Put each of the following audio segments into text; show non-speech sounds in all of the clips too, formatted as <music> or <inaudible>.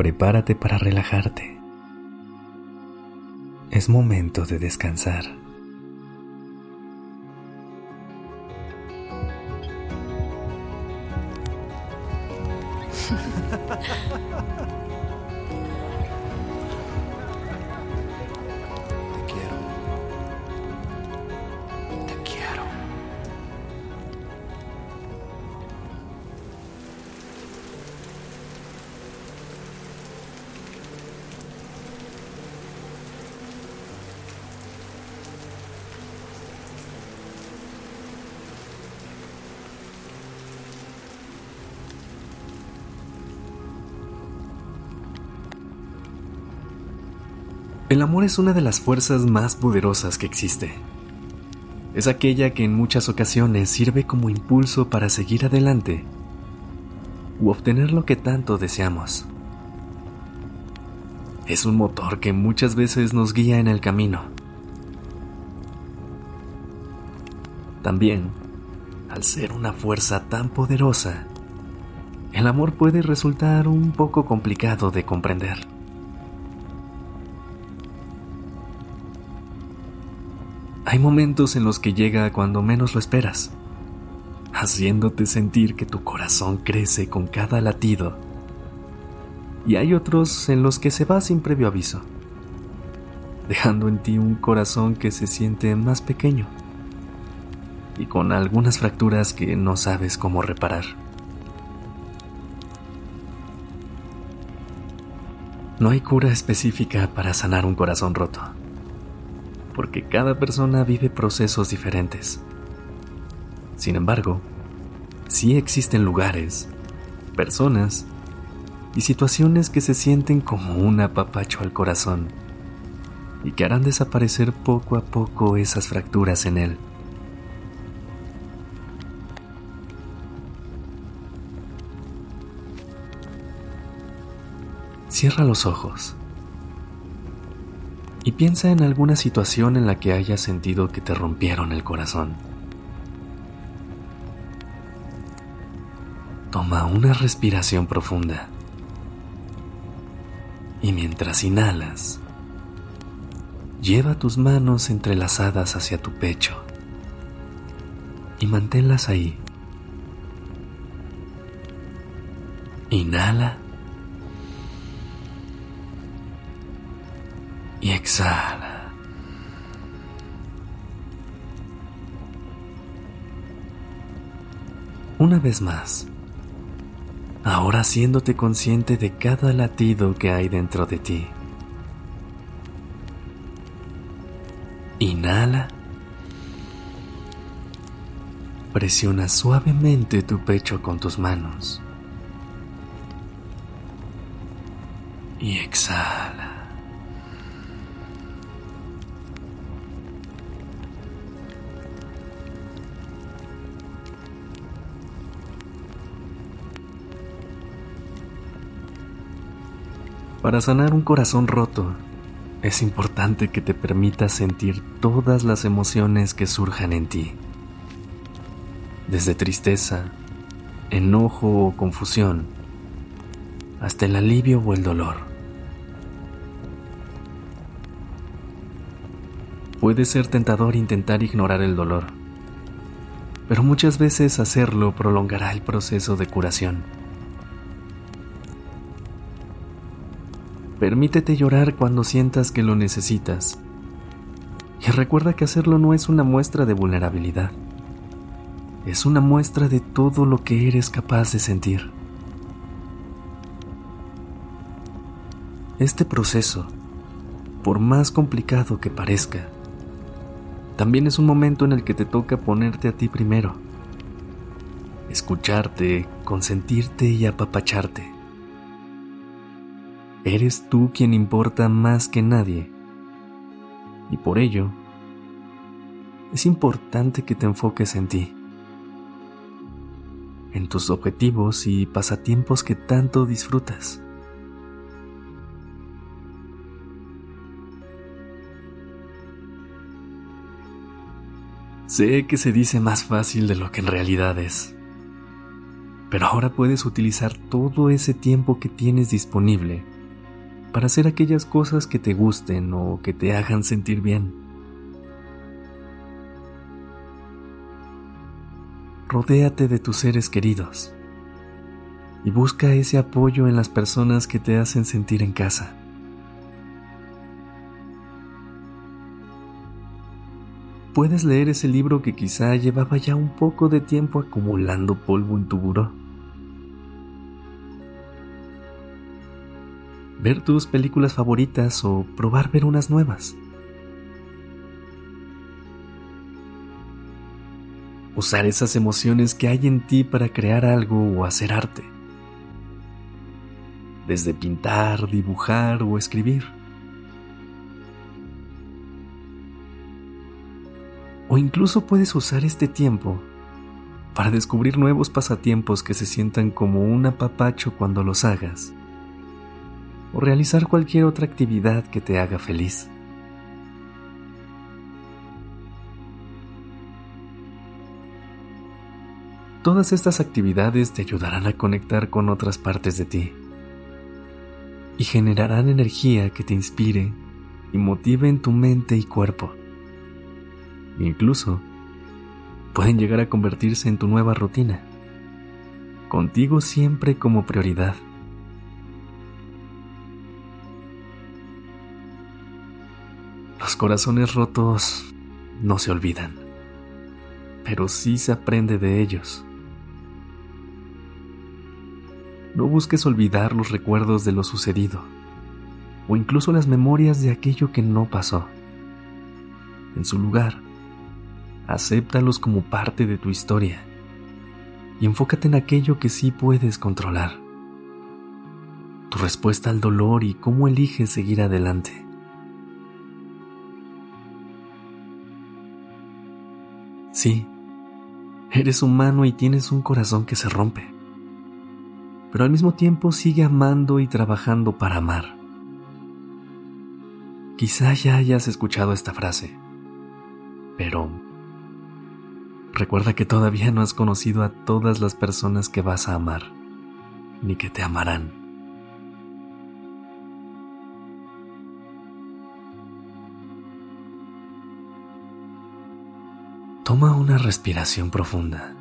Prepárate para relajarte. Es momento de descansar. <laughs> El amor es una de las fuerzas más poderosas que existe. Es aquella que en muchas ocasiones sirve como impulso para seguir adelante u obtener lo que tanto deseamos. Es un motor que muchas veces nos guía en el camino. También, al ser una fuerza tan poderosa, el amor puede resultar un poco complicado de comprender. Hay momentos en los que llega cuando menos lo esperas, haciéndote sentir que tu corazón crece con cada latido. Y hay otros en los que se va sin previo aviso, dejando en ti un corazón que se siente más pequeño y con algunas fracturas que no sabes cómo reparar. No hay cura específica para sanar un corazón roto porque cada persona vive procesos diferentes. Sin embargo, sí existen lugares, personas y situaciones que se sienten como un apapacho al corazón y que harán desaparecer poco a poco esas fracturas en él. Cierra los ojos y piensa en alguna situación en la que hayas sentido que te rompieron el corazón. Toma una respiración profunda y mientras inhalas, lleva tus manos entrelazadas hacia tu pecho y manténlas ahí. Inhala y exhala. Una vez más, ahora haciéndote consciente de cada latido que hay dentro de ti. Inhala. Presiona suavemente tu pecho con tus manos. Y exhala. Para sanar un corazón roto, es importante que te permitas sentir todas las emociones que surjan en ti. Desde tristeza, enojo o confusión, hasta el alivio o el dolor. Puede ser tentador intentar ignorar el dolor, pero muchas veces hacerlo prolongará el proceso de curación. Permítete llorar cuando sientas que lo necesitas. Y recuerda que hacerlo no es una muestra de vulnerabilidad. Es una muestra de todo lo que eres capaz de sentir. Este proceso, por más complicado que parezca, también es un momento en el que te toca ponerte a ti primero, escucharte, consentirte y apapacharte eres tú quien importa más que nadie. Y por ello, es importante que te enfoques en ti, en tus objetivos y pasatiempos que tanto disfrutas. Sé que se dice más fácil de lo que en realidad es, pero ahora puedes utilizar todo ese tiempo que tienes disponible para hacer aquellas cosas que te gusten o que te hagan sentir bien. Rodéate de tus seres queridos y busca ese apoyo en las personas que te hacen sentir en casa. puedes leer ese libro que quizá llevaba ya un poco de tiempo acumulando polvo en tu buró. Ver tus películas favoritas o probar ver unas nuevas. Usar esas emociones que hay en ti para crear algo o hacer arte. Desde pintar, dibujar o escribir. O incluso puedes usar este tiempo para descubrir nuevos pasatiempos que se sientan como un apapacho cuando los hagas. O realizar cualquier otra actividad que te haga feliz. Todas estas actividades te ayudarán a conectar con otras partes de ti y generarán energía que te inspire y motive en tu mente y cuerpo. Incluso pueden llegar a convertirse en tu nueva rutina, contigo siempre como prioridad. Corazones rotos no se olvidan, pero sí se aprende de ellos. No busques olvidar los recuerdos de lo sucedido o incluso las memorias de aquello que no pasó. En su lugar, acéptalos como parte de tu historia y enfócate en aquello que sí puedes controlar. Tu respuesta al dolor y cómo eliges seguir adelante. Sí, eres humano y tienes un corazón que se rompe, pero al mismo tiempo sigue amando y trabajando para amar. Quizá ya hayas escuchado esta frase, pero Recuerda que todavía no has conocido a todas las personas que vas a amar, ni que te amarán. Toma una respiración profunda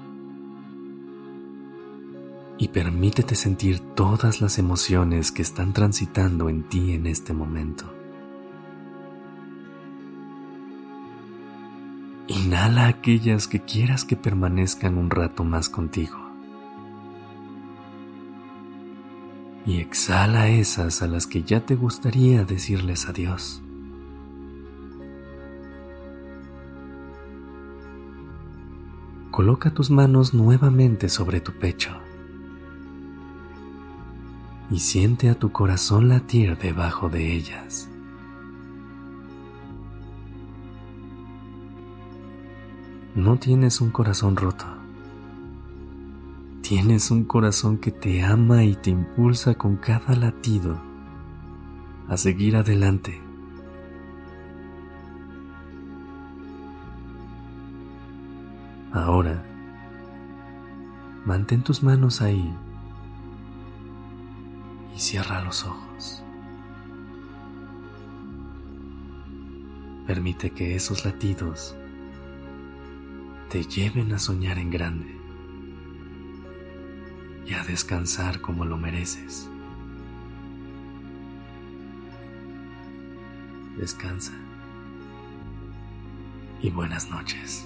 y permítete sentir todas las emociones que están transitando en ti en este momento. Inhala aquellas que quieras que permanezcan un rato más contigo. Y exhala esas a las que ya te gustaría decirles adiós. Coloca tus manos nuevamente sobre tu pecho y siente a tu corazón latir debajo de ellas. no tienes un corazón roto. Tienes un corazón que te ama y te impulsa con cada latido a seguir adelante. Ahora, mantén tus manos ahí y cierra los ojos. Permite que esos latidos te lleven a soñar en grande y a descansar como lo mereces. Descansa y buenas noches.